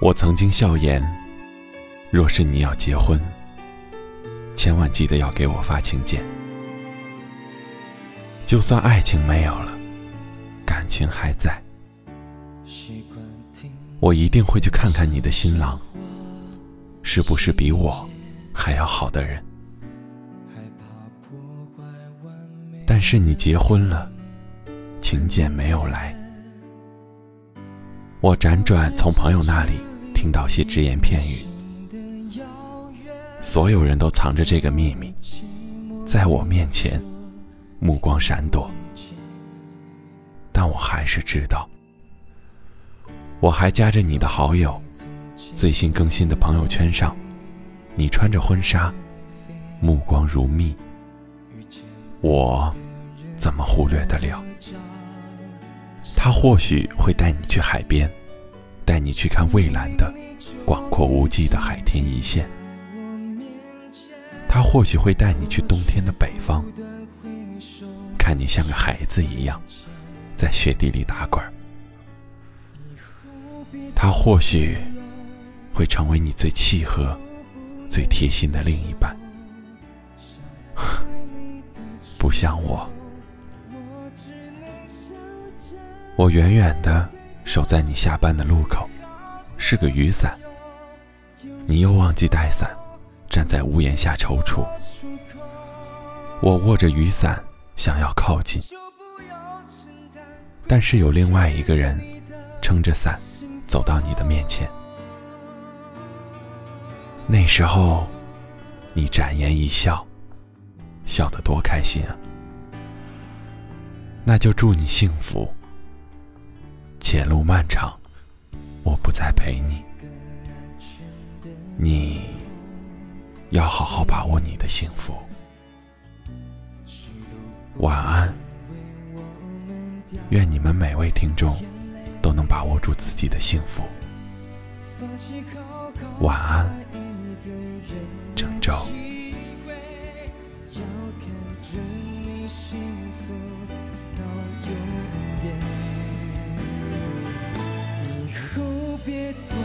我曾经笑言，若是你要结婚，千万记得要给我发请柬。就算爱情没有了，感情还在，我一定会去看看你的新郎，是不是比我还要好的人。但是你结婚了，请柬没有来。我辗转从朋友那里听到些只言片语，所有人都藏着这个秘密，在我面前目光闪躲，但我还是知道。我还加着你的好友，最新更新的朋友圈上，你穿着婚纱，目光如蜜，我怎么忽略得了？他或许会带你去海边，带你去看蔚蓝的、广阔无际的海天一线。他或许会带你去冬天的北方，看你像个孩子一样在雪地里打滚。他或许会成为你最契合、最贴心的另一半，不像我。我远远的守在你下班的路口，是个雨伞。你又忘记带伞，站在屋檐下踌躇。我握着雨伞，想要靠近，但是有另外一个人撑着伞走到你的面前。那时候，你展颜一笑，笑得多开心啊！那就祝你幸福。前路漫长，我不再陪你，你要好好把握你的幸福。晚安，愿你们每位听众都能把握住自己的幸福。晚安，郑州。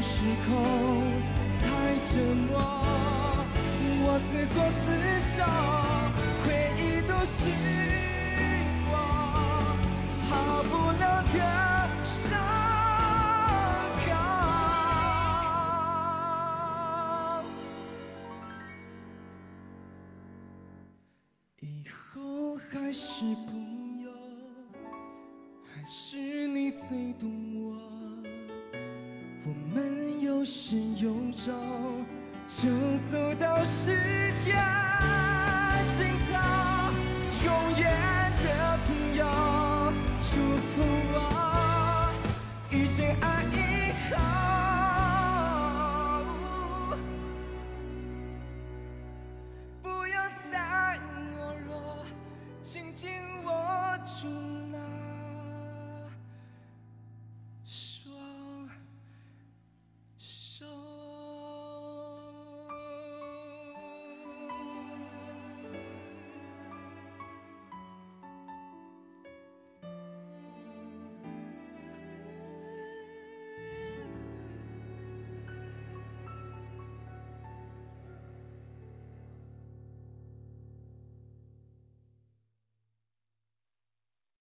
时空，太折磨。我自作自受，回忆都是我好不了的伤口。以后还是朋友，还是你最懂我。我们有始有终。就走到世界